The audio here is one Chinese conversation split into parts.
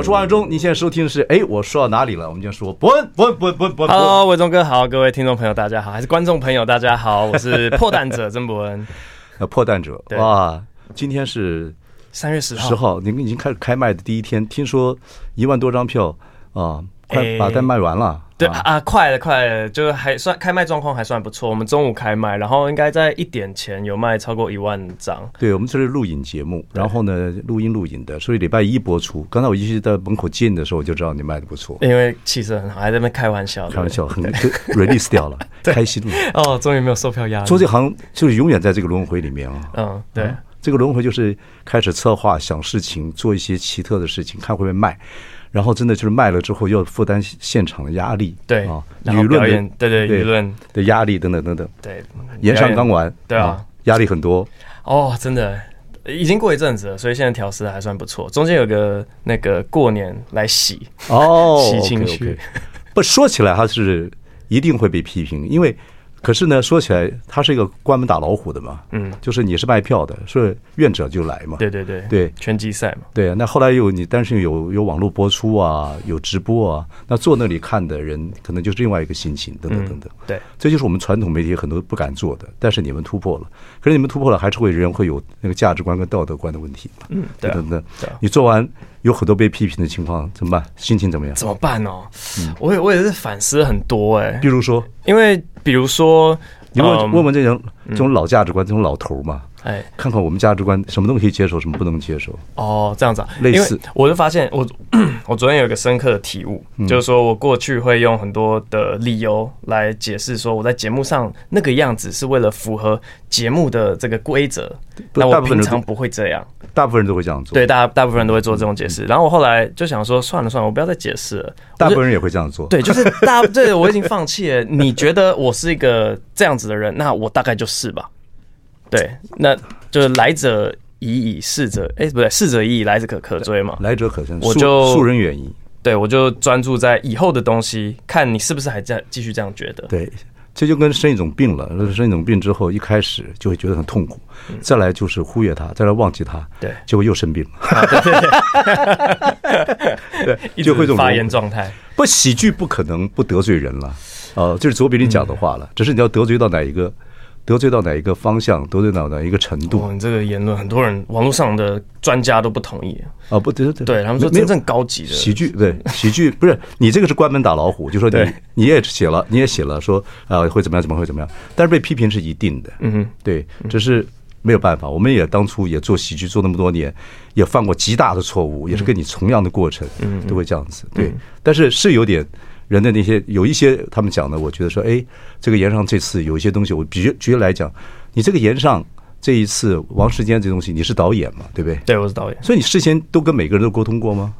我是王伟忠，你现在收听的是哎，我说到哪里了？我们就说伯恩，伯恩，伯恩，伯恩，伯恩。Hello，伟忠哥好，各位听众朋友大家好，还是观众朋友大家好，我是 破蛋者曾伯恩。呃，破蛋者，哇，今天是三月十号，十号，你们已经开始开卖的第一天，听说一万多张票啊，快把单卖完了。对啊，快了，快了，就是还算开卖状况还算不错。我们中午开卖，然后应该在一点前有卖超过一万张。对，我们这是录影节目，然后呢，录音录影的，所以礼拜一播出。刚才我一直在门口见你的时候，我就知道你卖的不错，因为气色很好，还在那边开玩笑，开玩笑，很 release 掉了，开心了。哦，终于没有售票压力。做这行就是永远在这个轮回里面啊。嗯，对，嗯、这个轮回就是开始策划、想事情、做一些奇特的事情，看会不会卖。然后真的就是卖了之后，要负担现场的压力，对啊，舆论的对对舆论的压力等等等等。对，演唱刚完，对啊，压力很多。哦，真的，已经过一阵子了，所以现在调试还算不错。中间有个那个过年来洗哦，洗情绪。不说起来，他是一定会被批评，因为。可是呢，说起来，他是一个关门打老虎的嘛，嗯，就是你是卖票的，所以愿者就来嘛，对对对对，拳击赛嘛，对。那后来有你，但是有有网络播出啊，有直播啊，那坐那里看的人可能就是另外一个心情，等等等等。对，这就是我们传统媒体很多不敢做的，但是你们突破了。可是你们突破了，还是会人会有那个价值观跟道德观的问题嘛，嗯，对等等。你做完有很多被批评的情况，怎么办？心情怎么样？怎么办哦？我也我也是反思很多哎，比如说，因为。比如说，你问问问这种这种老价值观，这种老头嘛，哎，看看我们价值观，什么东西可以接受，什么不能接受。哦，这样子啊，类似，我就发现我 我昨天有一个深刻的体悟，就是说我过去会用很多的理由来解释说我在节目上那个样子是为了符合节目的这个规则，那我平常不会这样。大部分人都会这样做，对，大大部分人都会做这种解释。然后我后来就想说，算了算了，我不要再解释了。大部分人也会这样做，对，就是大，对，我已经放弃了。你觉得我是一个这样子的人，那我大概就是吧。对，那就是来者已矣，逝者，哎，不对，逝者已矣，来者可可追嘛。来者可追，我就恕人远矣。对，我就专注在以后的东西，看你是不是还在继续这样觉得。对。这就跟生一种病了，生一种病之后，一开始就会觉得很痛苦，再来就是忽略它，再来忘记它，对，结果又生病了，对，就会这种发炎状态。不，喜剧不可能不得罪人了，哦，这是左比你讲的话了，只是你要得罪到哪一个。得罪到哪一个方向，得罪到哪一个程度？哦，你这个言论，很多人网络上的专家都不同意啊！不对，对，对他们说真正高级的喜剧，对喜剧不是你这个是关门打老虎，就说你你也写了，你也写了说啊会怎么样，怎么会怎么样？但是被批评是一定的，嗯哼，对，只是没有办法。我们也当初也做喜剧做那么多年，也犯过极大的错误，也是跟你同样的过程，嗯，都会这样子，对。但是是有点。人的那些有一些他们讲的，我觉得说，哎，这个盐上这次有一些东西，我比举举例来讲，你这个盐上这一次王世坚这东西，你是导演嘛，对不对？对，我是导演。所以你事先都跟每个人都沟通过吗？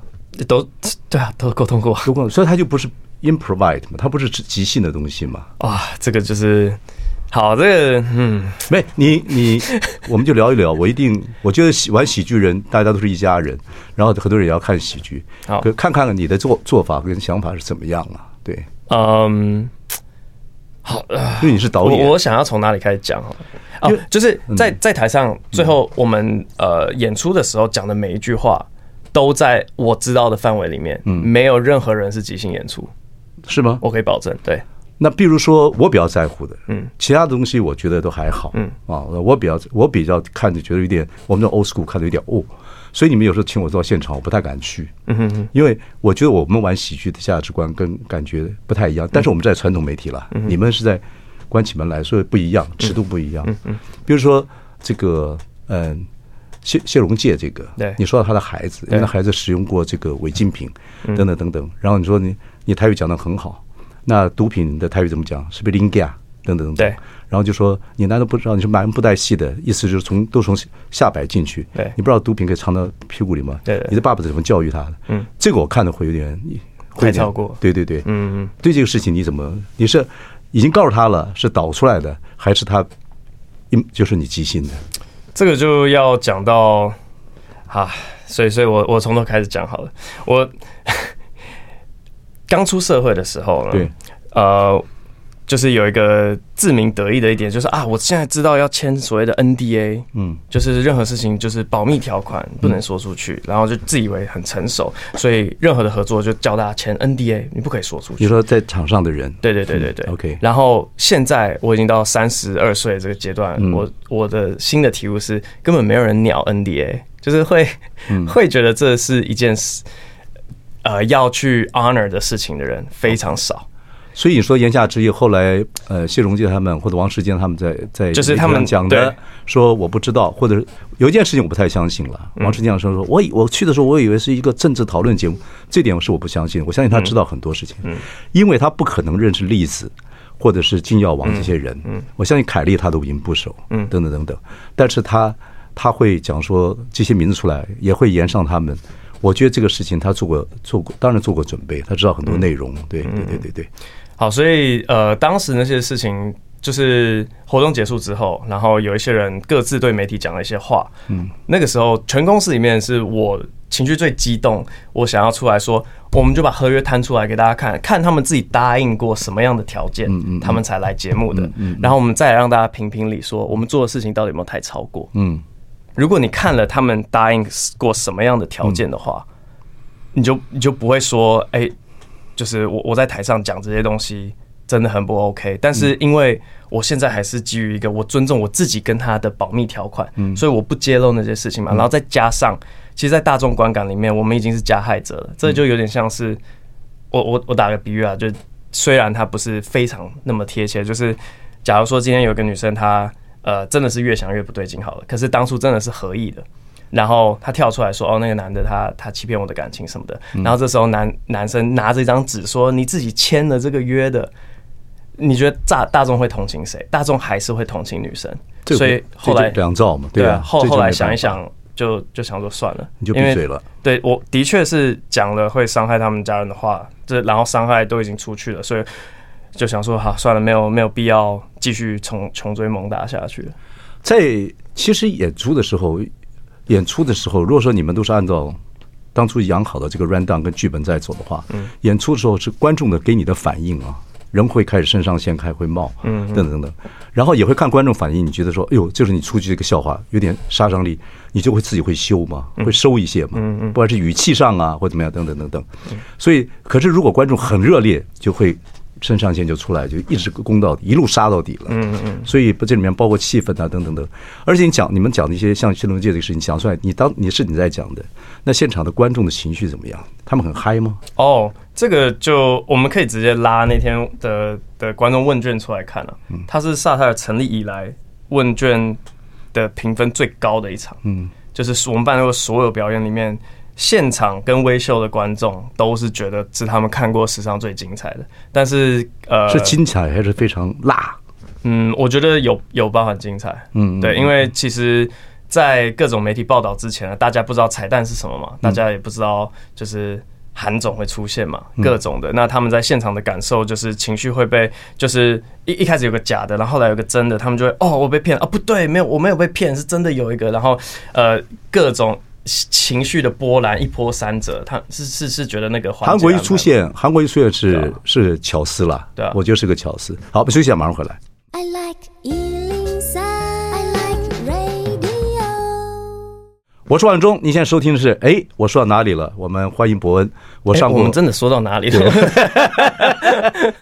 都对啊，都沟通过，沟通。所以他就不是 improvise 嘛，他不是即兴的东西嘛。啊，这个就是。好，这个嗯，没你你，我们就聊一聊。我一定，我觉得喜玩喜剧人，大家都是一家人。然后很多人也要看喜剧，好，看看你的做做法跟想法是怎么样啊？对，嗯，好，因为你是导演，我想要从哪里开始讲？哦，就是在在台上，最后我们呃演出的时候讲的每一句话，都在我知道的范围里面，嗯，没有任何人是即兴演出，是吗？我可以保证，对。那比如说我比较在乎的，嗯，其他的东西我觉得都还好，嗯。啊，我比较我比较看着觉得有点，我们的 old school 看着有点哦，所以你们有时候请我到现场，我不太敢去，嗯哼哼，因为我觉得我们玩喜剧的价值观跟感觉不太一样，但是我们在传统媒体了，你们是在关起门来，所以不一样，尺度不一样，嗯嗯，比如说这个，嗯，谢谢荣介这个，对，你说到他的孩子，因为他孩子使用过这个违禁品，等等等等，然后你说你你台语讲的很好。那毒品的台语怎么讲？是不是林家等等等等？对。然后就说你难道不知道你是蛮不带戏的意思？就是从都从下摆进去。对。你不知道毒品可以藏到屁股里吗？对。你的爸爸怎么教育他的？嗯。这个我看的会有点会超过。对对对，嗯嗯，对这个事情你怎么？你是已经告诉他了，是导出来的，还是他，就是你即兴的？这个就要讲到啊，所以所以我我从头开始讲好了。我刚出社会的时候呢，对，呃。就是有一个自鸣得意的一点，就是啊，我现在知道要签所谓的 NDA，嗯，就是任何事情就是保密条款不能说出去，然后就自以为很成熟，所以任何的合作就叫大家签 NDA，你不可以说出去。你说在场上的人，对对对对对，OK。然后现在我已经到三十二岁这个阶段，我我的新的体悟是，根本没有人鸟 NDA，就是会 会觉得这是一件事，呃，要去 honor 的事情的人非常少。所以你说言下之意，后来呃谢荣介他们或者王世坚他们在在就是他们讲的说我不知道，或者有一件事情我不太相信了。王世坚说说，我我去的时候我以为是一个政治讨论节目，这点我是我不相信。我相信他知道很多事情，因为他不可能认识栗子或者是金耀王这些人。我相信凯利他都已经不熟，嗯等等等等。但是他他会讲说这些名字出来，也会言上他们。我觉得这个事情他做过做过，当然做过准备，他知道很多内容。对对对对对。好，所以呃，当时那些事情就是活动结束之后，然后有一些人各自对媒体讲了一些话。嗯，那个时候全公司里面是我情绪最激动，我想要出来说，我们就把合约摊出来给大家看，看他们自己答应过什么样的条件，他们才来节目的。嗯，然后我们再来让大家评评理，说我们做的事情到底有没有太超过。嗯，如果你看了他们答应过什么样的条件的话，你就你就不会说，哎。就是我我在台上讲这些东西真的很不 OK，但是因为我现在还是基于一个我尊重我自己跟他的保密条款，嗯，所以我不揭露那些事情嘛。然后再加上，其实，在大众观感里面，我们已经是加害者了。这就有点像是我我我打个比喻啊，就虽然他不是非常那么贴切，就是假如说今天有个女生她呃真的是越想越不对劲好了，可是当初真的是合意的。然后他跳出来说：“哦，那个男的他他欺骗我的感情什么的。”然后这时候男男生拿着一张纸说：“你自己签了这个约的。”你觉得大大众会同情谁？大众还是会同情女生。所以后来两造嘛，对啊。后后来想一想，就就想说算了，你就闭嘴了。对，我的确是讲了会伤害他们家人的话，这然后伤害都已经出去了，所以就想说好算了，没有没有必要继续穷穷追猛打下去。在其实演出的时候。演出的时候，如果说你们都是按照当初养好的这个 rundown 跟剧本在走的话，嗯，演出的时候是观众的给你的反应啊，人会开始肾上腺开会冒，嗯，等等等等，然后也会看观众反应，你觉得说，哎呦，就是你出去这个笑话有点杀伤力，你就会自己会修嘛，会收一些嘛，嗯嗯，不管是语气上啊或怎么样，等等等等，所以，可是如果观众很热烈，就会。肾上腺就出来，就一直攻到底，一路杀到底了。嗯嗯，所以不这里面包括气氛啊，等等等。而且你讲你们讲那些像新龙界这个事情讲出来，你当你是你在讲的，那现场的观众的情绪怎么样？他们很嗨吗？哦，这个就我们可以直接拉那天的的观众问卷出来看了。嗯，他是萨泰尔成立以来问卷的评分最高的一场。嗯，就是我们办过所有表演里面。现场跟微秀的观众都是觉得是他们看过史上最精彩的，但是呃，是精彩还是非常辣？嗯，我觉得有有包含精彩。嗯，对，因为其实，在各种媒体报道之前呢，大家不知道彩蛋是什么嘛，大家也不知道就是韩总会出现嘛，各种的。那他们在现场的感受就是情绪会被，就是一一开始有个假的，然后后来有个真的，他们就会哦，我被骗了啊，不对，没有，我没有被骗，是真的有一个，然后呃，各种。情绪的波澜一波三折，他是是是觉得那个韩国一出现，韩国一出现是是巧思了，对啊，我觉得是个巧思。好，我们休息一下，马上回来。I like 103, I like radio。我是万忠，你现在收听的是哎，我说到哪里了？我们欢迎伯恩。我上过，我们真的说到哪里了？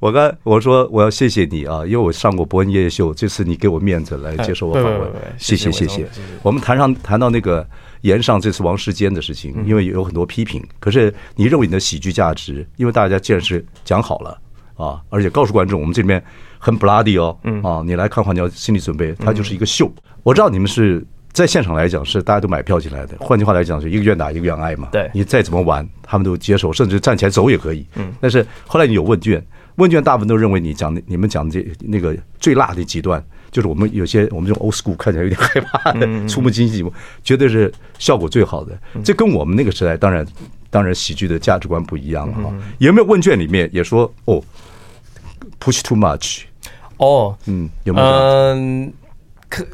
我刚我说我要谢谢你啊，因为我上过伯恩夜夜秀，这次你给我面子来接受我访问，谢谢谢谢。我们谈上谈到那个。炎上这次王世坚的事情，因为有很多批评，可是你认为你的喜剧价值，因为大家既然是讲好了啊，而且告诉观众我们这边很 bloody 哦，啊，你来看的话你要心理准备，它就是一个秀。我知道你们是在现场来讲是大家都买票进来的，换句话来讲是一个愿打一个愿挨嘛。对，你再怎么玩，他们都接受，甚至站起来走也可以。嗯，但是后来你有问卷，问卷大部分都认为你讲的你们讲的这那个最辣的几段。就是我们有些我们这种 old school 看起来有点害怕的触目惊心，绝对是效果最好的。这跟我们那个时代当然当然喜剧的价值观不一样了哈。有没有问卷里面也说哦，push too much？哦，嗯，有没有？嗯，可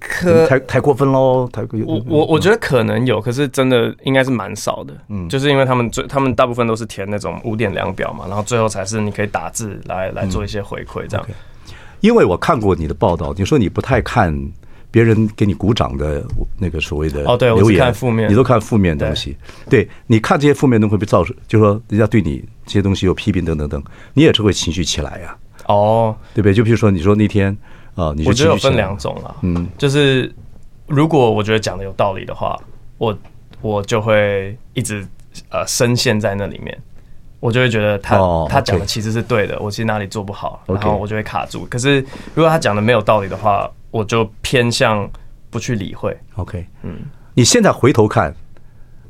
可太太过分喽？太过我我我觉得可能有，可是真的应该是蛮少的。嗯，就是因为他们最他们大部分都是填那种五点量表嘛，然后最后才是你可以打字来来做一些回馈这样。因为我看过你的报道，你说你不太看别人给你鼓掌的那个所谓的哦，对，我是看负面，你都看负面的东西。对，你看这些负面都会被造成，就是说人家对你这些东西有批评等等等，你也是会情绪起来呀。哦，对不对？就比如说你说那天啊，你我觉得有分两种了。嗯，就是如果我觉得讲的有道理的话，我我就会一直呃深陷在那里面。我就会觉得他、oh. 他讲的其实是对的，我其实哪里做不好然后我就会卡住。可是如果他讲的没有道理的话，我就偏向不去理会。OK，嗯，你现在回头看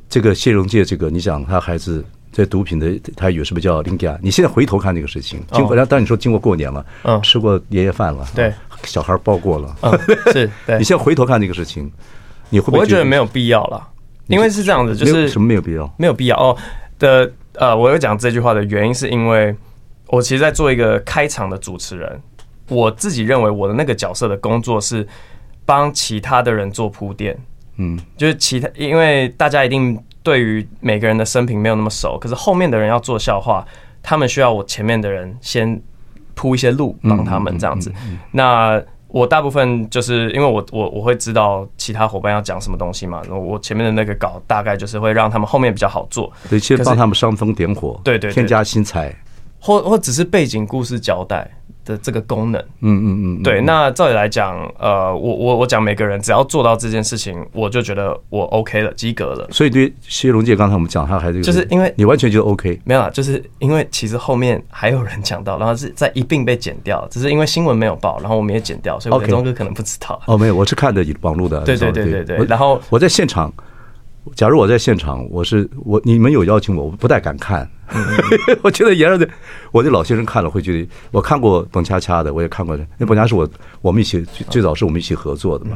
这个谢荣介，这个你想他孩子在毒品的他有什么叫林家？你现在回头看这个事情，经过，当你说经过过年了，嗯，吃过年夜饭了，对，小孩抱过了，嗯、是对。你现在回头看这个事情，你会不会觉得没有必要了？因为是这样子，就是什么没有必要？没有必要哦的。呃，我有讲这句话的原因，是因为我其实，在做一个开场的主持人，我自己认为我的那个角色的工作是帮其他的人做铺垫，嗯，就是其他，因为大家一定对于每个人的生平没有那么熟，可是后面的人要做笑话，他们需要我前面的人先铺一些路，帮他们这样子，那。我大部分就是因为我我我会知道其他伙伴要讲什么东西嘛，然后我前面的那个稿大概就是会让他们后面比较好做，对，先帮他们煽风点火，对对，添加新材，或或只是背景故事交代。的这个功能，嗯嗯嗯，对。那照理来讲，呃，我我我讲每个人只要做到这件事情，我就觉得我 OK 了，及格了。所以对谢龙介，刚才我们讲他还是就是因为你完全就 OK，没有啊，就是因为其实后面还有人讲到，然后是在一并被剪掉，只是因为新闻没有报，然后我们也剪掉，所以我跟钟哥可能不知道。哦，没有，我是看的网络的。对对对对对。然后我在现场，假如我在现场，我是我你们有邀请我，我不太敢看。我觉得严的，我的老先生看了会觉得，我看过蹦恰恰的，我也看过。那蹦恰是我我们一起最早是我们一起合作的嘛。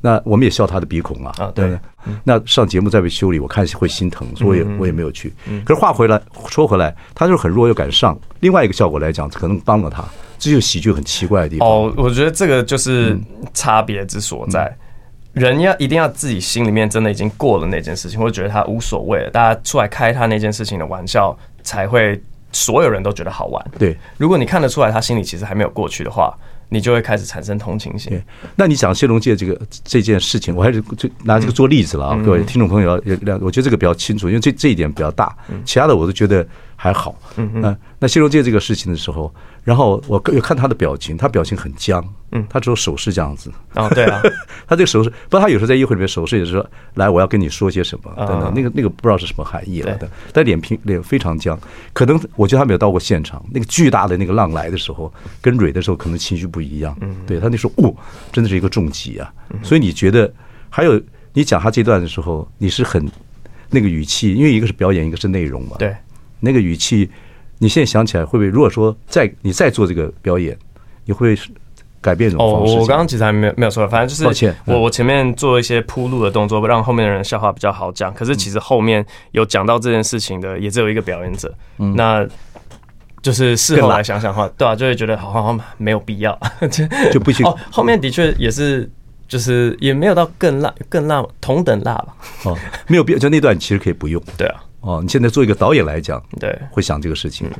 那我们也笑他的鼻孔啊。啊，对。那上节目再被修理，我看会心疼，所以我也我也没有去。可是话回来说回来，他就是很弱又敢上。另外一个效果来讲，可能帮了他。这就是喜剧很奇怪的地方。哦，我觉得这个就是差别之所在。人要一定要自己心里面真的已经过了那件事情，或者觉得他无所谓了，大家出来开他那件事情的玩笑，才会所有人都觉得好玩。对，如果你看得出来他心里其实还没有过去的话，你就会开始产生同情心。那你讲谢龙介这个这件事情，我还是就拿这个做例子了啊，嗯、各位听众朋友要，我觉得这个比较清楚，因为这这一点比较大，其他的我都觉得还好。嗯嗯。那谢荣介这个事情的时候。然后我有看他的表情，他表情很僵，嗯，他只有手势这样子。哦，对啊，他这个手势，不过他有时候在议会里面手势也是说，来，我要跟你说些什么等等，那个那个不知道是什么含义了的。但脸皮脸非常僵，可能我觉得他没有到过现场，那个巨大的那个浪来的时候，跟蕊的时候可能情绪不一样。嗯，对他那时候，哦，真的是一个重击啊。所以你觉得还有你讲他这段的时候，你是很那个语气，因为一个是表演，一个是内容嘛。对，那个语气。你现在想起来会不会？如果说再你再做这个表演，你会改变这种方式？哦，我刚刚其实还没有没有说，反正就是我我前面做一些铺路的动作，让后面的人笑话比较好讲。可是其实后面有讲到这件事情的，也只有一个表演者。嗯，那就是事后来想想的话，对啊，就会觉得好像没有必要，就 就不行。哦，后面的确也是，就是也没有到更辣、更辣、同等辣吧？哦，没有必要，就那段其实可以不用。对啊。哦，你现在做一个导演来讲，对，会想这个事情。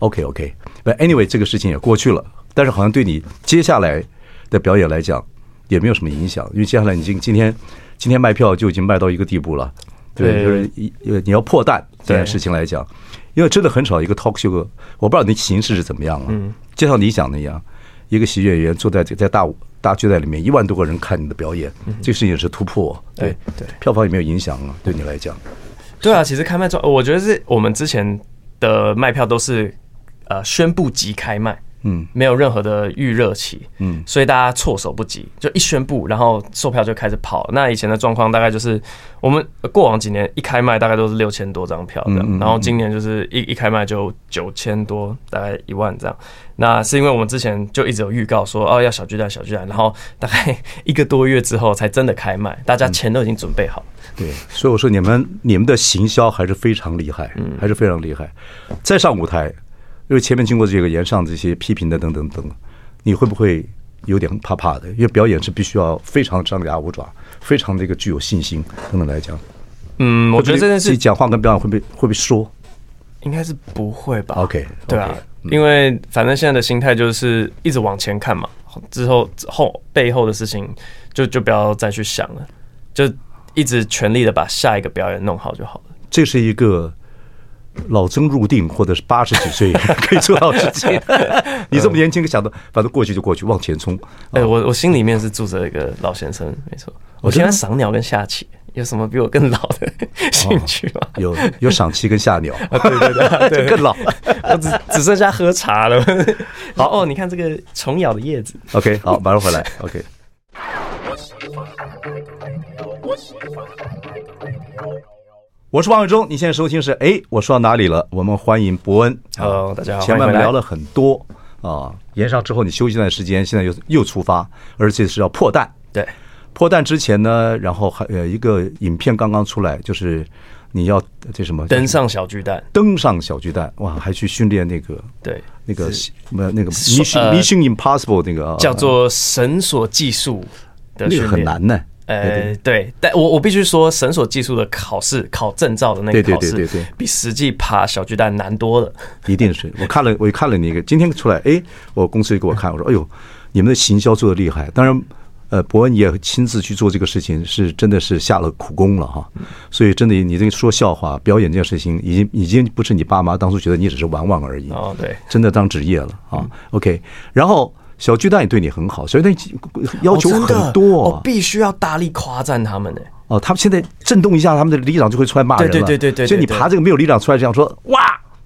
OK，OK，But anyway，这个事情也过去了，但是好像对你接下来的表演来讲也没有什么影响，因为接下来你今今天今天卖票就已经卖到一个地步了，对，就是一你要破蛋这件事情来讲，因为真的很少一个 talk show，我不知道你形式是怎么样了。嗯，就像你讲的一样，一个喜剧演员坐在在大大剧院里面，一万多个人看你的表演，这个事情也是突破，对对，票房也没有影响啊，对你来讲。对啊，其实开卖之后，我觉得是我们之前的卖票都是呃宣布即开卖，嗯，没有任何的预热期，嗯，所以大家措手不及，就一宣布，然后售票就开始跑。那以前的状况大概就是，我们过往几年一开卖大概都是六千多张票这样，然后今年就是一一开卖就九千多，大概一万这样。那是因为我们之前就一直有预告说，哦，要小巨蛋小巨蛋，然后大概一个多月之后才真的开卖，大家钱都已经准备好。对，所以我说你们你们的行销还是非常厉害，嗯，还是非常厉害。再上舞台。因为前面经过这个言上这些批评的等等等，你会不会有点怕怕的？因为表演是必须要非常张牙舞爪，非常这个具有信心等等来讲。嗯，我觉得这件事讲话跟表演会被会会不会说？应该是不会吧？OK，对啊，因为反正现在的心态就是一直往前看嘛，之后后背后的事情就就不要再去想了，就一直全力的把下一个表演弄好就好了。这是一个。老僧入定，或者是八十几岁 可以做到事情。你这么年轻，想到反正过去就过去，往前冲。哎，我我心里面是住着一个老先生，没错。我喜欢赏鸟跟下棋，有什么比我更老的兴趣吗？有有赏棋跟下鸟，对 对对，更老。我只只剩下喝茶了。好哦，你看这个虫咬的叶子。OK，好，马上回来。OK。我是王伟忠，你现在收听是哎，我说到哪里了？我们欢迎伯恩。Hello，大家好。前面聊了很多啊，延上之后你休息一段时间，现在又又出发，而且是要破蛋。对，破蛋之前呢，然后还呃一个影片刚刚出来，就是你要这什么登上小巨蛋，登上小巨蛋，哇，还去训练那个对那个什么那个 Mission Mission Impossible 那个叫做绳索技术的训练，那个很难呢。呃，对，但我我必须说，绳索技术的考试考证照的那个考试，对对对，比实际爬小巨蛋难多了。一定是我看了，我看了你一个，今天出来，哎，我公司也给我看，我说，哎呦，你们的行销做的厉害。当然，呃，伯恩也亲自去做这个事情，是真的是下了苦功了哈。所以，真的，你这个说笑话、表演这件事情，已经已经不是你爸妈当初觉得你只是玩玩而已。哦，对，真的当职业了啊。OK，然后。小巨蛋也对你很好，小巨蛋要求很多，我必须要大力夸赞他们呢。哦，他们现在震动一下，他们的里长就会出来骂人了。对对对对，所以你爬这个没有里长出来这样说，哇，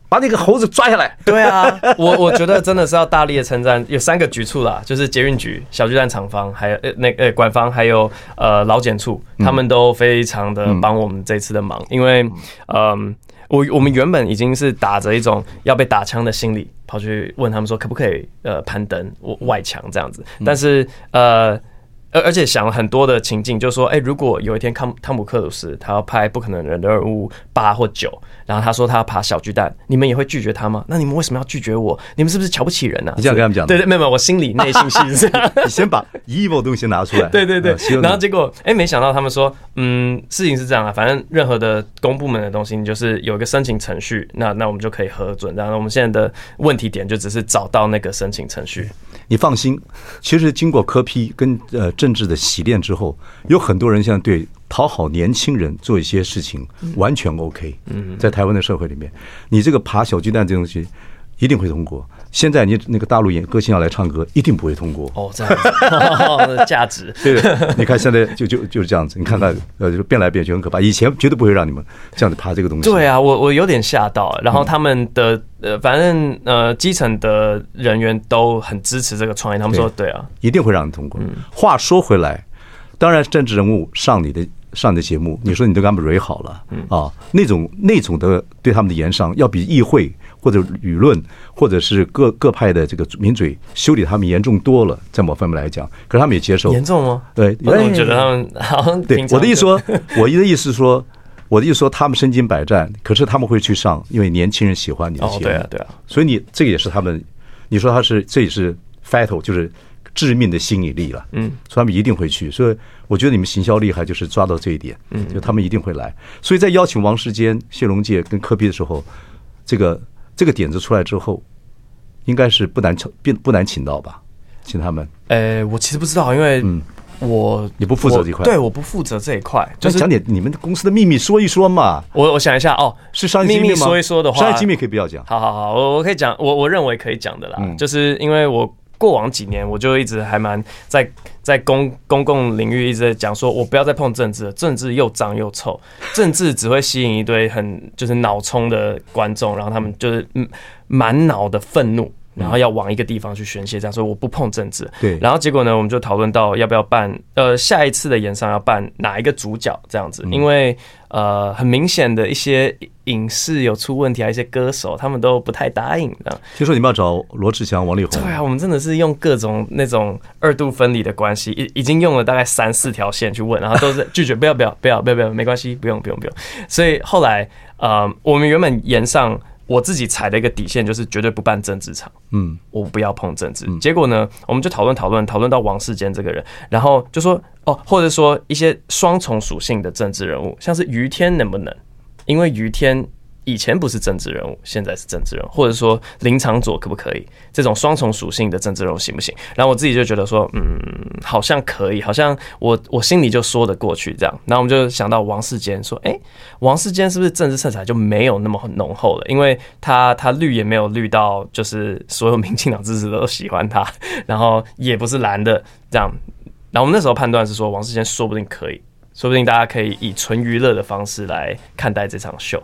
把那个猴子抓下来。对啊，我我觉得真的是要大力的称赞。有三个局处啦，就是捷运局、小巨蛋厂方，还有呃那呃管方，还有呃劳检处，他们都非常的帮我们这次的忙，因为嗯。我我们原本已经是打着一种要被打枪的心理，跑去问他们说可不可以呃攀登外墙这样子，但是呃而而且想了很多的情境，就是说哎，如果有一天汤汤姆克鲁斯他要拍不可能的任务八或九。然后他说他要爬小巨蛋，你们也会拒绝他吗？那你们为什么要拒绝我？你们是不是瞧不起人呢、啊？你这样跟他们讲？对对，没有没有，我心里内心戏是这样。你 先把 evil 东西拿出来。对 对对。然后结果，哎，没想到他们说，嗯，事情是这样啊，反正任何的公部门的东西，你就是有一个申请程序，那那我们就可以核准。然后我们现在的问题点就只是找到那个申请程序。你放心，其实经过柯批跟呃政治的洗练之后，有很多人现在对。讨好年轻人做一些事情完全 OK。嗯，在台湾的社会里面，你这个爬小鸡蛋这东西一定会通过。现在你那个大陆演歌星要来唱歌，一定不会通过。哦，这样子，价值。对，你看现在就就就是这样子。你看他，呃，就变来变去很可怕。以前绝对不会让你们这样子爬这个东西。对啊，我我有点吓到。然后他们的呃，反正呃，基层的人员都很支持这个创意。他们说，对啊，一定会让你通过。话说回来，当然政治人物上你的。上的节目，你说你都给他们蕊好了啊？那种那种的对他们的言上，要比议会或者舆论或者是各各派的这个名嘴修理他们严重多了，在某方面来讲，可是他们也接受。严重吗？对，我觉得他们好像对我 的意思说，我的意思说，我的意思说，他们身经百战，可是他们会去上，因为年轻人喜欢你的节目。对啊，对啊，所以你这个也是他们，你说他是这也是 fatal，就是。致命的吸引力了，嗯，所以他们一定会去。所以我觉得你们行销厉害，就是抓到这一点，嗯，就他们一定会来。所以在邀请王世坚、谢龙介跟柯比的时候，这个这个点子出来之后，应该是不难请，不不难请到吧？请他们。呃，我其实不知道，因为嗯，我你不负责这一块，对，我不负责这一块，就是讲点你们公司的秘密说一说嘛。我我想一下，哦，是商业机密吗？说一说的话，商业机密可以不要讲。好好好，我我可以讲，我我认为可以讲的啦，就是因为我。过往几年，我就一直还蛮在在公公共领域一直在讲说，我不要再碰政治了，政治又脏又臭，政治只会吸引一堆很就是脑充的观众，然后他们就是满脑的愤怒，然后要往一个地方去宣泄，这样说我不碰政治。对，然后结果呢，我们就讨论到要不要办，呃，下一次的演上要办哪一个主角这样子，因为呃，很明显的一些影视有出问题啊，一些歌手他们都不太答应。听说你们要找罗志祥、王力宏？对啊，我们真的是用各种那种二度分离的关系，已已经用了大概三四条线去问，然后都是拒绝，不要不要不要不要不要，没关系，不用不用不用。所以后来呃，我们原本演上。我自己踩的一个底线就是绝对不办政治场，嗯，我不要碰政治。结果呢，我们就讨论讨论讨论到王世坚这个人，然后就说哦，或者说一些双重属性的政治人物，像是于天能不能？因为于天。以前不是政治人物，现在是政治人物，或者说林长佐可不可以？这种双重属性的政治人物行不行？然后我自己就觉得说，嗯，好像可以，好像我我心里就说得过去这样。然后我们就想到王世坚，说，哎，王世坚是不是政治色彩就没有那么很浓厚了？因为他他绿也没有绿到，就是所有民进党支持都喜欢他，然后也不是蓝的这样。然后我们那时候判断是说，王世坚说不定可以，说不定大家可以以纯娱乐的方式来看待这场秀。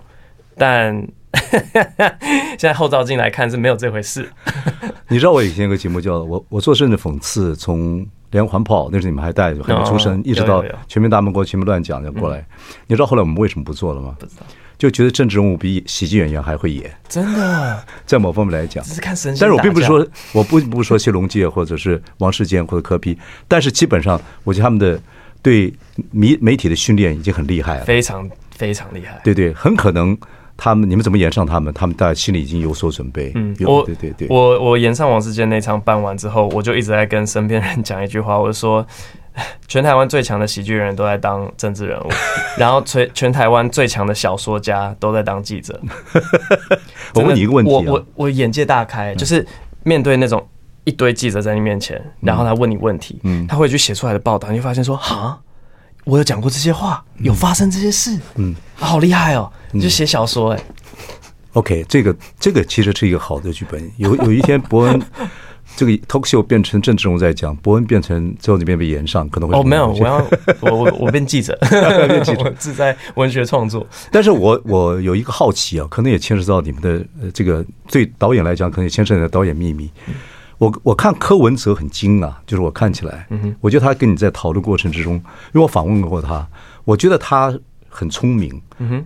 但 现在后照镜来看是没有这回事。你知道我以前有个节目叫我我做政治讽刺，从连环炮那时候你们还带着还没出生，一直到全民大闷锅、全民乱讲就过来。你知道后来我们为什么不做了吗？不知道，就觉得政治人物比喜剧演员还会演。真的，在某方面来讲，只是看神。但是我并不是说我不不是说谢龙介或者是王世坚或者柯批但是基本上我觉得他们的对媒媒体的训练已经很厉害了，非常非常厉害。对对，很可能。他们，你们怎么演上他们？他们大概心里已经有所准备。嗯，我对对对，我 我演上王世坚那场办完之后，我就一直在跟身边人讲一句话，我就说，全台湾最强的喜剧人都在当政治人物，然后全全台湾最强的小说家都在当记者。我问你一个问题，我我我眼界大开，就是面对那种一堆记者在你面前，然后他问你问题，嗯，他会去写出来的报道，你会发现说，哈。我有讲过这些话，有发生这些事，嗯，啊、好厉害哦！你就写小说哎、欸。OK，这个这个其实是一个好的剧本。有 有一天伯恩这个 talk show 变成政治人物在讲，伯恩变成最后那边被延上，可能会哦没有，我要我我我变记者，变记者 是在文学创作。但是我我有一个好奇啊，可能也牵涉到你们的这个对导演来讲，可能也牵涉你的导演秘密。我我看柯文哲很精啊，就是我看起来，我觉得他跟你在讨论过程之中，因为我访问过他，我觉得他很聪明，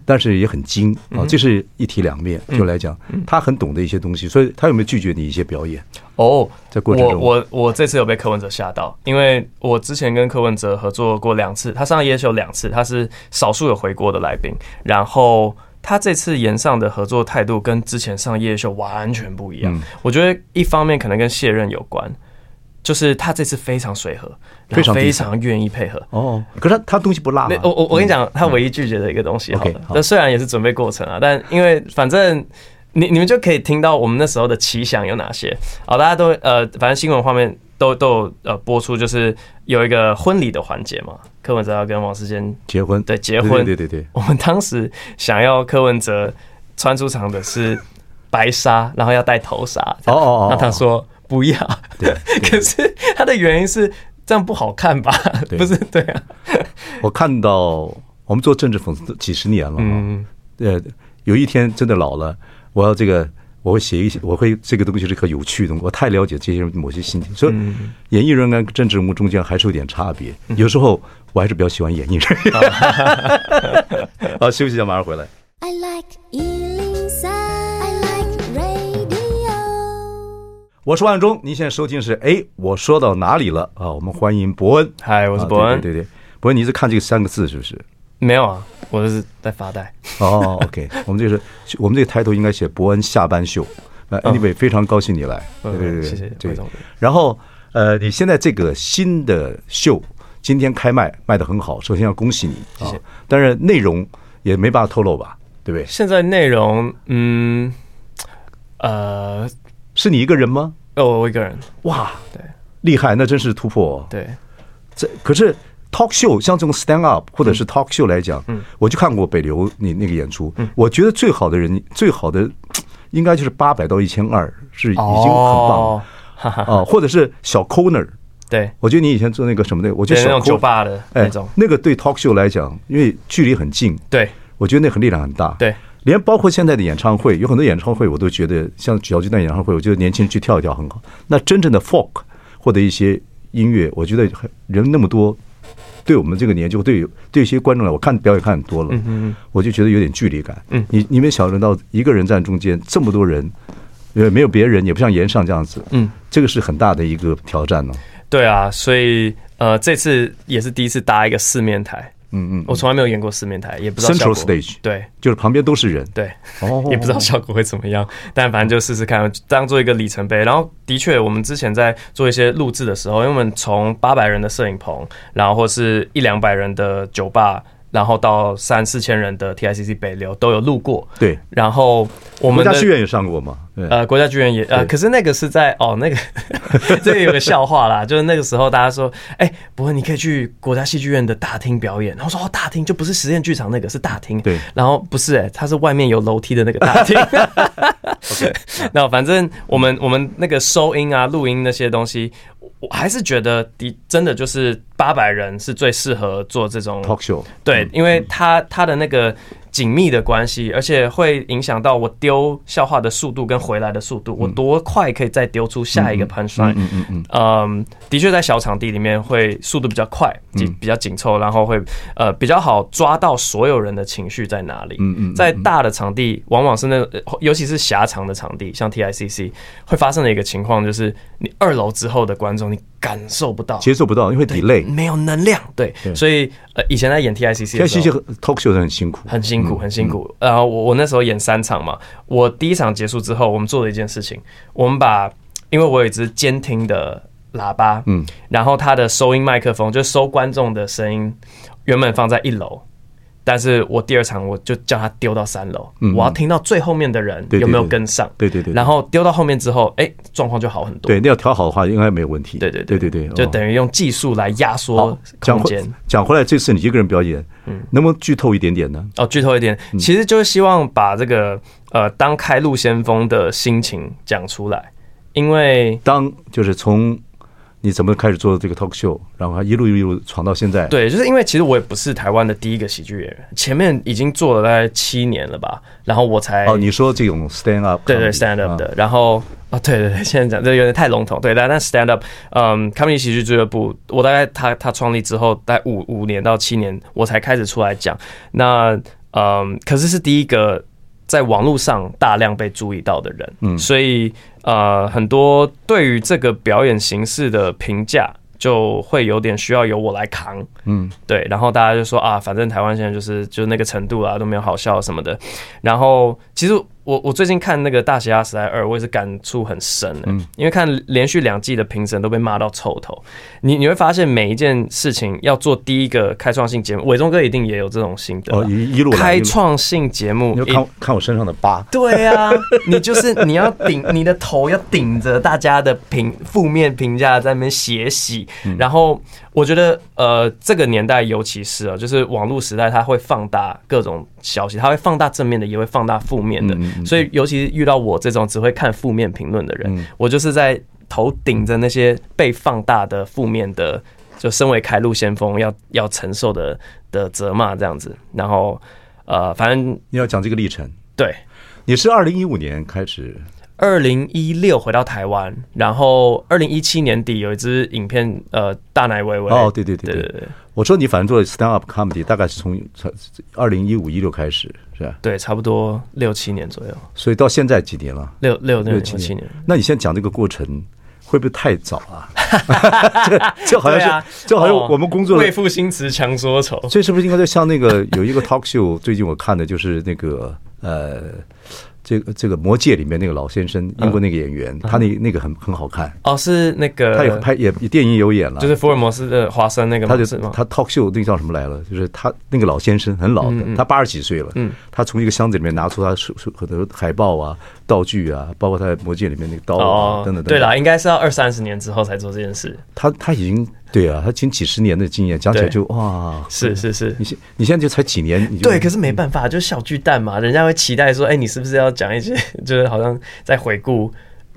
但是也很精啊，这是一体两面。就来讲，他很懂得一些东西，所以他有没有拒绝你一些表演？哦，在过程中，我我我这次有被柯文哲吓到，因为我之前跟柯文哲合作过两次，他上夜秀两次，他是少数有回国的来宾，然后。他这次演上的合作态度跟之前上夜秀完全不一样。我觉得一方面可能跟卸任有关，就是他这次非常随和，非常非常愿意配合。哦，可是他他东西不辣。我我我跟你讲，他唯一拒绝的一个东西，好的，那虽然也是准备过程啊，但因为反正你你们就可以听到我们那时候的奇想有哪些。好，大家都呃，反正新闻画面。都都有呃播出，就是有一个婚礼的环节嘛，柯文哲要跟王世坚结婚，对结婚，对对对对。我们当时想要柯文哲穿出场的是白纱，然后要戴头纱。哦哦哦。那他说不要。对。可是他的原因是这样不好看吧？不是对啊。我看到我们做政治讽刺几十年了，嗯，呃，有一天真的老了，我要这个。我会写一些，我会这个东西是个有趣的。我太了解这些人某些心情，所以演艺人跟政治人物中间还是有点差别。有时候我还是比较喜欢演艺人。好，休息一下，马上回来。I like 103, I like radio。我是万忠，您现在收听是哎，我说到哪里了啊？我们欢迎伯恩。嗨，我是伯恩。对对对，博恩，你是看这个三个字是不是？没有啊，我是在发呆。哦，OK，我们这个是，我们这个抬头应该写伯恩下班秀。那，Anyway，非常高兴你来，对对对，谢谢，对。然后，呃，你现在这个新的秀今天开卖卖的很好，首先要恭喜你，谢谢。但是内容也没办法透露吧，对不对？现在内容，嗯，呃，是你一个人吗？哦，我一个人。哇，对，厉害，那真是突破。对，这可是。Talk show 像这种 stand up 或者是 talk show 来讲，嗯，我就看过北流你那个演出，嗯，我觉得最好的人最好的应该就是八百到一千二是已经很棒了啊，或者是小 corner，对，我觉得你以前做那个什么的，我觉得小酒吧的那种，那个对 talk show 来讲，因为距离很近，对，我觉得那很力量很大，对，连包括现在的演唱会，有很多演唱会我都觉得像小巨蛋演唱会，我觉得年轻人去跳一跳很好。那真正的 folk 或者一些音乐，我觉得人那么多，对我们这个年纪，对对一些观众来，我看表演看很多了，嗯我就觉得有点距离感。嗯，你你没想到一个人站中间，这么多人，也，没有别人，也不像岩上这样子，嗯，这个是很大的一个挑战呢。对啊，所以呃，这次也是第一次搭一个四面台。嗯嗯，我从来没有演过四面台，也不知道。Central Stage，对，就是旁边都是人，对，也不知道效果会怎么样，但反正就试试看，当做一个里程碑。然后，的确，我们之前在做一些录制的时候，因为我们从八百人的摄影棚，然后或是一两百人的酒吧。然后到三四千人的 TICC 北流都有路过，对。然后我们国家剧院也上过吗？呃，国家剧院也呃，可是那个是在哦，那个 这个有个笑话啦，就是那个时候大家说，哎，不过你可以去国家戏剧院的大厅表演。然后说哦，大厅就不是实验剧场那个，是大厅。对。然后不是哎，它是外面有楼梯的那个大厅。OK，那反正我们我们那个收音啊、录音那些东西。我还是觉得的真的就是八百人是最适合做这种 talk show，对，因为他他的那个紧密的关系，而且会影响到我丢笑话的速度跟回来的速度，我多快可以再丢出下一个 punchline。嗯嗯嗯，嗯，的确在小场地里面会速度比较快，紧比较紧凑，然后会呃比较好抓到所有人的情绪在哪里。嗯嗯，在大的场地，往往是那尤其是狭长的场地，像 TICC 会发生的一个情况就是，你二楼之后的观众。你感受不到，接受不到，因为 delay，没有能量。对，所以呃，以前在演 TICC，TICC talk show 是很辛苦，很辛苦，很辛苦。然后我我那时候演三场嘛，我第一场结束之后，我们做了一件事情，我们把，因为我有一支监听的喇叭，嗯，然后它的收音麦克风就收观众的声音，原本放在一楼。但是我第二场我就叫他丢到三楼，我要听到最后面的人有没有跟上。对对对。然后丢到后面之后，哎，状况就好很多。对，那要调好的话，应该没有问题。对对对对对，就等于用技术来压缩空间。讲回来，这次你一个人表演，嗯，能不能剧透一点点呢？哦，剧透一点，其实就是希望把这个呃当开路先锋的心情讲出来，因为当就是从。你怎么开始做这个 talk show，然后还一路一路闯到现在？对，就是因为其实我也不是台湾的第一个喜剧演员，前面已经做了大概七年了吧，然后我才哦，你说这种 stand up，对对 stand up 的，然后啊，对对对，现在讲这有点太笼统，对，但但 stand up，嗯，comedy 喜剧俱乐部，我大概他他创立之后，大概五五年到七年，我才开始出来讲，那嗯，可是是第一个在网络上大量被注意到的人，嗯，所以。呃，很多对于这个表演形式的评价就会有点需要由我来扛，嗯，对，然后大家就说啊，反正台湾现在就是就那个程度啊，都没有好笑什么的，然后其实。我我最近看那个《大嘻哈时代二》，我也是感触很深的，嗯，因为看连续两季的评审都被骂到臭头，你你会发现每一件事情要做第一个开创性节目，伟忠哥一定也有这种心得，哦，一一路开创性节目，你就看看我身上的疤，对啊，你就是你要顶你的头要顶着大家的评负面评价在那边血洗，然后。我觉得，呃，这个年代尤其是啊，就是网络时代，它会放大各种消息，它会放大正面的，也会放大负面的。所以，尤其是遇到我这种只会看负面评论的人，我就是在头顶着那些被放大的负面的，就身为开路先锋要要承受的的责骂这样子。然后，呃，反正你要讲这个历程，对，你是二零一五年开始。二零一六回到台湾，然后二零一七年底有一支影片，呃，大奶微微。哦，对对对对对，我说你反正做 stand up comedy，大概是从二零一五一六开始，是吧？对，差不多六七年左右。所以到现在几年了？六六六七七年。那你现在讲这个过程会不会太早啊？就好像是，就好像我们工作为赋新词强说愁。所以是不是应该像那个有一个 talk show？最近我看的就是那个呃。这个这个魔戒里面那个老先生，英国那个演员，他那那个很很好看。哦，是那个他有拍也电影有演了，就是福尔摩斯的华生那个，他就是他 talk show 那叫什么来了？就是他那个老先生很老的，他八十几岁了，嗯，他从一个箱子里面拿出他手手很多海报啊、道具啊，包括他在魔戒里面那个刀啊等等等。对啦，应该是要二三十年之后才做这件事。他他已经。对啊，他经几十年的经验，讲起来就哇，是是是，你现你现在就才几年，你就对，可是没办法，就是小巨蛋嘛，人家会期待说，哎，你是不是要讲一些，就是好像在回顾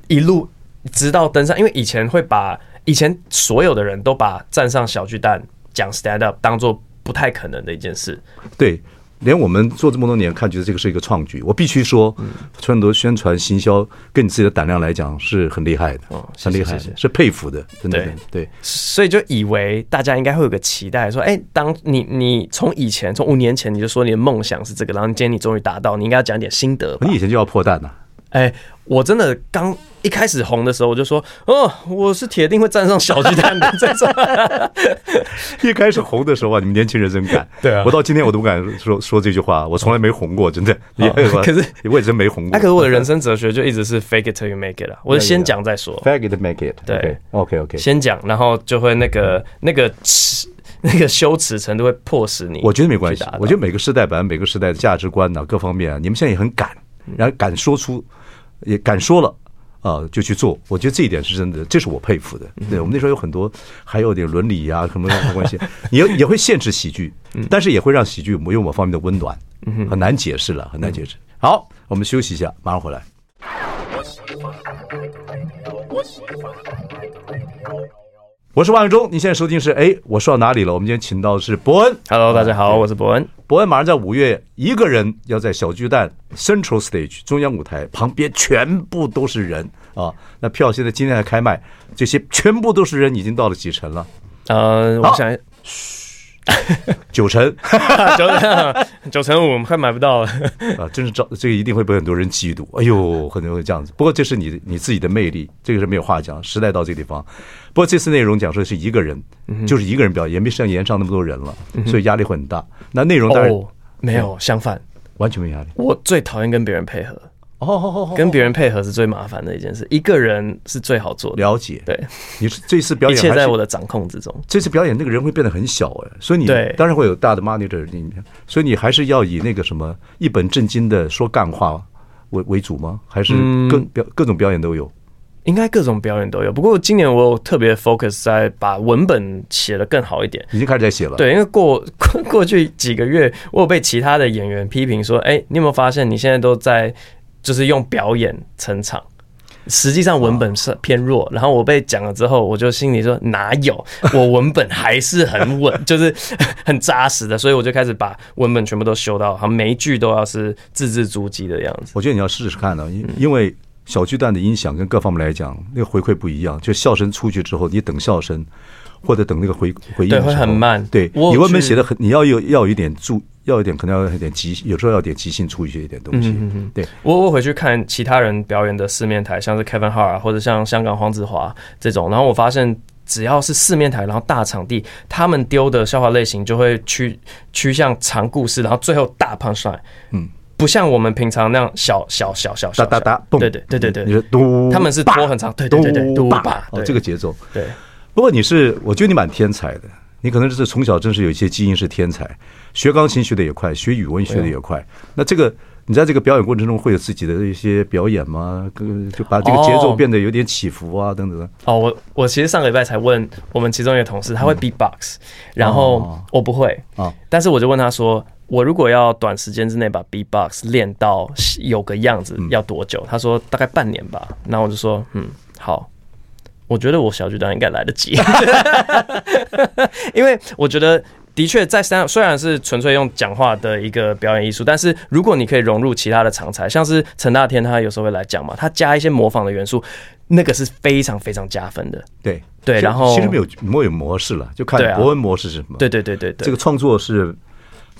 一路直到登上，因为以前会把以前所有的人都把站上小巨蛋讲 stand up 当做不太可能的一件事。对，连我们做这么多年，看觉得这个是一个创举。我必须说，很多宣传行销跟你自己的胆量来讲是很厉害的，很厉害，是佩服的，真的对。所以就以为大家应该会有个期待，说，哎，当你你从以前从五年前你就说你的梦想是这个，然后今天你终于达到，你应该要讲点心得。你以前就要破蛋呐？哎，我真的刚一开始红的时候，我就说，哦，我是铁定会站上小巨蛋的 这种。一开始红的时候啊，你们年轻人真敢。对啊，我到今天我都不敢说说这句话，我从来没红过，真的。可是我也真没红过。那可是我的人生哲学就一直是 fake it till you make it 了，我就先讲再说。fake it make it。对，OK OK。先讲，然后就会那个那个耻那个羞耻程度会迫使你。我觉得没关系，我觉得每个时代本来每个时代的价值观呢，各方面啊，你们现在也很敢，然后敢说出。也敢说了啊、呃，就去做。我觉得这一点是真的，这是我佩服的。对，我们那时候有很多，还有点伦理呀、啊，什么关系，也也会限制喜剧，但是也会让喜剧有某方面的温暖。很难解释了，很难解释。好，我们休息一下，马上回来。我是万永忠，你现在收听是哎，我说到哪里了？我们今天请到的是伯恩。Hello，大家好，我是伯恩。伯恩马上在五月一个人要在小巨蛋 Central Stage 中央舞台旁边，全部都是人啊！那票现在今天还开卖，这些全部都是人，已经到了几成了？呃，我想，九成，九成，九成五，快买不到了 啊！真是这这个一定会被很多人嫉妒。哎呦，可能会这样子。不过这是你你自己的魅力，这个是没有话讲。时代到这个地方。不过这次内容讲说的是一个人，就是一个人表演，也没像演上那么多人了，所以压力会很大。那内容当然没有，相反，完全没压力。我最讨厌跟别人配合，哦，跟别人配合是最麻烦的一件事，一个人是最好做的。了解，对，你这次表演一切在我的掌控之中。这次表演那个人会变得很小哎，所以你当然会有大的 monitor，所以你还是要以那个什么一本正经的说干话为为主吗？还是各表各种表演都有？应该各种表演都有，不过今年我有特别 focus 在把文本写得更好一点。已经开始在写了。对，因为过过 过去几个月，我有被其他的演员批评说：“哎，你有没有发现你现在都在就是用表演撑场，实际上文本是偏弱。”然后我被讲了之后，我就心里说：“哪有？我文本还是很稳，就是 很扎实的。”所以我就开始把文本全部都修到，好，每一句都要是字字珠玑的样子。我觉得你要试试看呢，因因为。小巨蛋的音响跟各方面来讲，那个回馈不一样。就笑声出去之后，你等笑声，或者等那个回回应，会很慢。对，你文本写的很，你要有要有一点注，要一点可能要有点即，有时候要有点即兴出一些一点东西。对，我我回去看其他人表演的四面台，像是 Kevin Hart 或者像香港黄子华这种，然后我发现只要是四面台，然后大场地，他们丢的笑话类型就会趋趋向长故事，然后最后大 punchline。嗯。不像我们平常那样小小小小小，哒哒哒，对对对对对，你说嘟，他们是拖很长，对对对对，嘟吧，哦，这个节奏。对，不过你是，我觉得你蛮天才的，你可能就是从小真是有一些基因是天才，学钢琴学的也快，学语文学的也快。那这个你在这个表演过程中会有自己的一些表演吗？就把这个节奏变得有点起伏啊，等等。哦，我我其实上个礼拜才问我们其中一个同事，他会 beatbox，然后我不会啊，但是我就问他说。我如果要短时间之内把 beatbox 练到有个样子，要多久？他说大概半年吧。那我就说，嗯，好。我觉得我小巨蛋应该来得及，因为我觉得的确在三虽然是纯粹用讲话的一个表演艺术，但是如果你可以融入其他的长才，像是陈大天他有时候会来讲嘛，他加一些模仿的元素，那个是非常非常加分的。对对，然后其实没有没有模式了，就看博文模式是什么。对对对对对，这个创作是。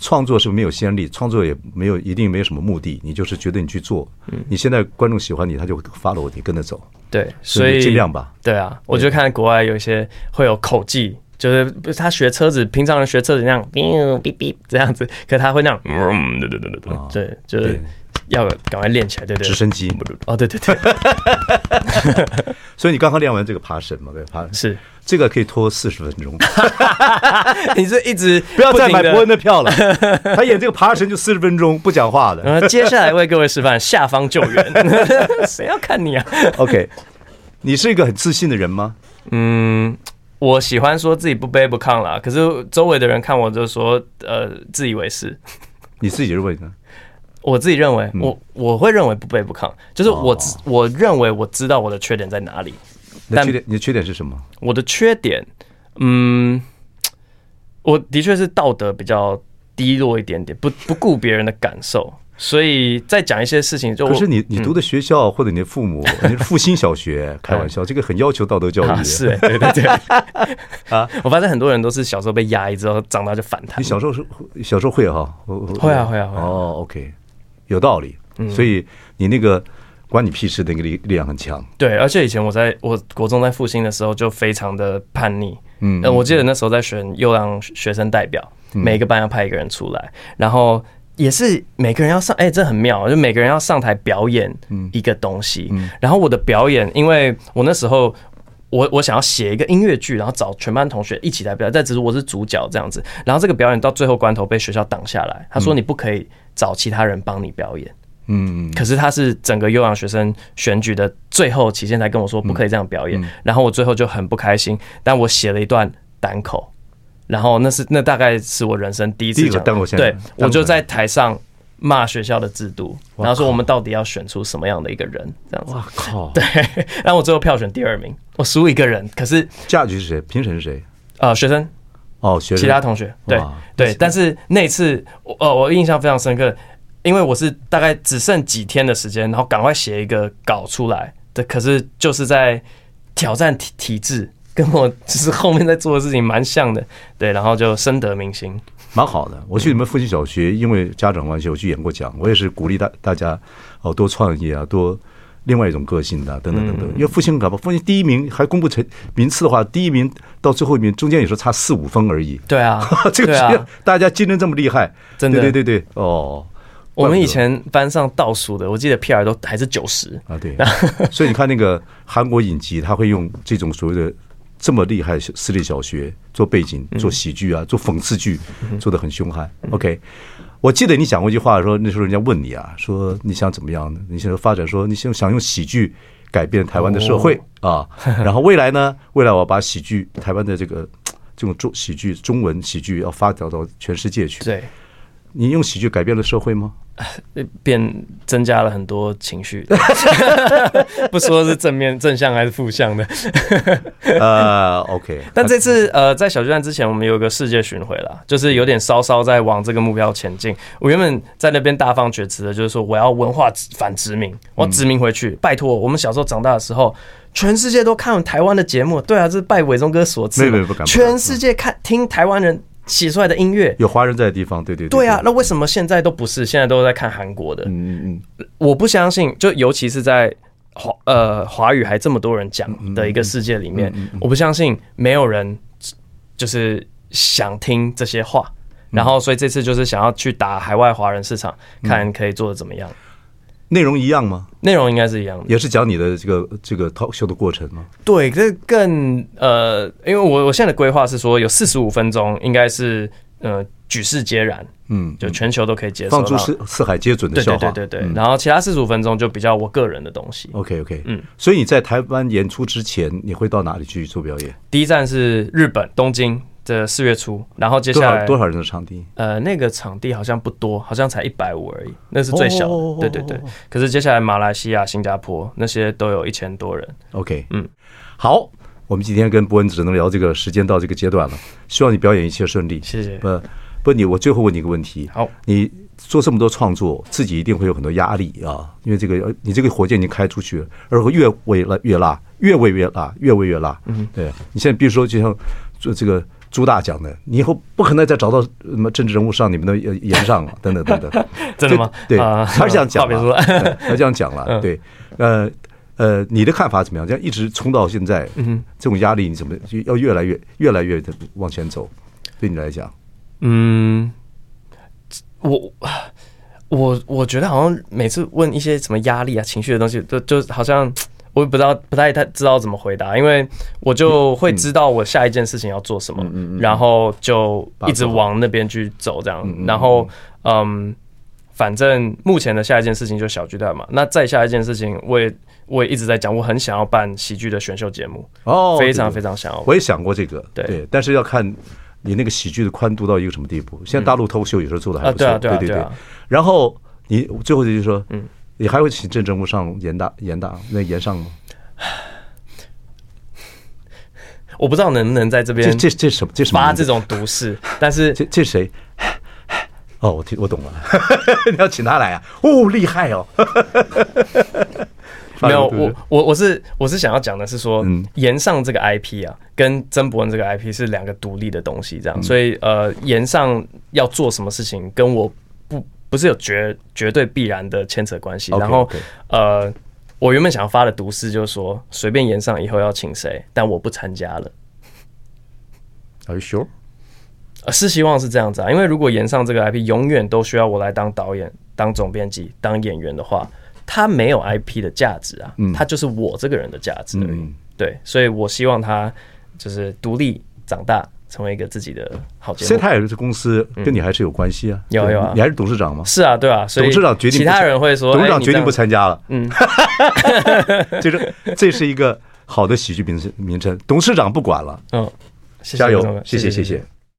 创作是没有先例，创作也没有一定没有什么目的，你就是觉得你去做，你现在观众喜欢你，他就会 follow 你跟着走。对，所以尽量吧。对啊，我就看国外有一些会有口技，就是不是他学车子，平常人学车子那样，哔哔这样子，可他会那样，嗯，对对对对对，对，就是。要赶快练起来，对对，直升机哦，对对对，所以你刚刚练完这个爬绳嘛？对，爬是这个可以拖四十分钟。你是一直不要再买伯恩的票了，他演这个爬绳就四十分钟不讲话的。然后接下来为各位示范下方救援，谁要看你啊？OK，你是一个很自信的人吗？嗯，我喜欢说自己不卑不亢啦，可是周围的人看我就说，呃，自以为是。你自己认为呢？我自己认为，我我会认为不卑不亢，就是我我认为我知道我的缺点在哪里。但缺点，你的缺点是什么？我的缺点，嗯，我的确是道德比较低落一点点，不不顾别人的感受。所以在讲一些事情就，就可是你你读的学校或者你的父母，你是复兴小学，开玩笑，这个很要求道德教育。啊、是，对对对。啊，我发现很多人都是小时候被压抑之后，长大就反弹。你小时候是小时候会哈？会啊会啊会。哦，OK，有道理。所以你那个关你屁事的那个力力量很强。对，而且以前我在我国中在复兴的时候就非常的叛逆。嗯，我记得那时候在选优良学生代表，每个班要派一个人出来，然后。也是每个人要上，哎、欸，这很妙，就每个人要上台表演一个东西。嗯嗯、然后我的表演，因为我那时候我我想要写一个音乐剧，然后找全班同学一起来表演，但只是我是主角这样子。然后这个表演到最后关头被学校挡下来，他说你不可以找其他人帮你表演。嗯，可是他是整个优良学生选举的最后期间才跟我说不可以这样表演。然后我最后就很不开心，但我写了一段单口。然后那是那大概是我人生第一次讲，对，我就在台上骂学校的制度，然后说我们到底要选出什么样的一个人这样子。哇靠！对，然后我最后票选第二名，我输一个人，可是价值是谁？评审是谁？呃，学生哦，学生其他同学对对，但是那次呃我印象非常深刻，因为我是大概只剩几天的时间，然后赶快写一个稿出来的，可是就是在挑战体体制。跟我其实后面在做的事情蛮像的，对，然后就深得民心，蛮好的。我去你们复兴小学，因为家长关系，我去演过讲，我也是鼓励大大家哦多创业啊，多另外一种个性的、啊、等等等等。因为复兴搞不复兴第一名还公布成名次的话，第一名到最后一名中间有时候差四五分而已。对啊，这个学大家竞争这么厉害，真的对对对哦。我们以前班上倒数的，我记得 PR 都还是九十啊。对，所以你看那个韩国影集，他会用这种所谓的。这么厉害，私立小学做背景、做喜剧啊，做讽刺剧，做的很凶悍。OK，我记得你讲过一句话，说那时候人家问你啊，说你想怎么样呢？你现在发展说你想想用喜剧改变台湾的社会啊，然后未来呢？未来我要把喜剧台湾的这个这种中喜剧中文喜剧要发展到全世界去。对，你用喜剧改变了社会吗？变增加了很多情绪，不说是正面正向还是负向的。呃，OK。但这次呃，在小巨蛋之前，我们有一个世界巡回了，就是有点稍稍在往这个目标前进。我原本在那边大放厥词的，就是说我要文化反殖民，我要殖民回去。拜托，我们小时候长大的时候，全世界都看台湾的节目。对啊，这是拜伟忠哥所赐。全世界看听台湾人。写出来的音乐有华人在的地方，对对对，对啊，那为什么现在都不是？现在都在看韩国的。嗯嗯嗯，我不相信，就尤其是在华呃华语还这么多人讲的一个世界里面，我不相信没有人就是想听这些话。然后，所以这次就是想要去打海外华人市场，看可以做的怎么样。内容一样吗？内容应该是一样的，也是讲你的这个这个 talk show 的过程吗？对，这更呃，因为我我现在的规划是说有四十五分钟，应该是呃举世皆然，嗯，就全球都可以接受，放诸四四海皆准的笑话，对对对对，对。然后其他四十五分钟就比较我个人的东西。OK OK，嗯，所以你在台湾演出之前，你会到哪里去做表演？第一站是日本东京。的四月初，然后接下来多少人的场地？呃，那个场地好像不多，好像才一百五而已，那是最小的。对对对，可是接下来马来西亚、新加坡那些都有一千多人。OK，嗯，好，我们今天跟波恩只能聊这个，时间到这个阶段了。希望你表演一切顺利。谢谢。不不，你我最后问你一个问题。好，你做这么多创作，自己一定会有很多压力啊，因为这个你这个火箭已经开出去了，而会越喂了越辣，越喂越辣，越喂越辣。嗯，对你现在比如说就像做这个。朱大讲的，你以后不可能再找到什么政治人物上你们的演上了，等等等等。真的吗？对，他是这样讲了，他这样讲了。对，呃呃，你的看法怎么样？这样一直冲到现在，嗯，这种压力你怎么要越来越越来越的往前走？对你来讲，嗯，我我我觉得好像每次问一些什么压力啊、情绪的东西，都就好像。我也不知道，不太太知道怎么回答，因为我就会知道我下一件事情要做什么，然后就一直往那边去走，这样。然后，嗯，反正目前的下一件事情就是小巨蛋嘛。那再下一件事情，我也我也一直在讲，我很想要办喜剧的选秀节目哦，非常非常想要。我也想过这个，对，但是要看你那个喜剧的宽度到一个什么地步。现在大陆脱口秀有时候做的还不错，对对对。然后你最后就是说，嗯。你还会请政治人物上演大演大那演上吗？我不知道能不能在这边这这这什么这什么发这种毒誓，但是这这谁？哦，我听我懂了，你要请他来啊？哦，厉害哦！没有，我我我是我是想要讲的是说，炎上这个 IP 啊，跟曾伯恩这个 IP 是两个独立的东西，这样，所以呃，炎上要做什么事情，跟我不不是有绝绝对必然的牵扯关系。然后呃，我原本想要发的毒誓就是说，随便延上以后要请谁，但我不参加了。Are you sure？是希望是这样子啊，因为如果延上这个 IP 永远都需要我来当导演、当总编辑、当演员的话。他没有 IP 的价值啊，他就是我这个人的价值而已。对，所以我希望他就是独立长大，成为一个自己的好节目。所以他也是公司跟你还是有关系啊？有有啊，你还是董事长吗？是啊，对啊。所以董事长决定，其他人会说，董事长决定不参加了。嗯，就 是这是一个好的喜剧名称名称。董事长不管了。嗯，加油，谢谢谢谢。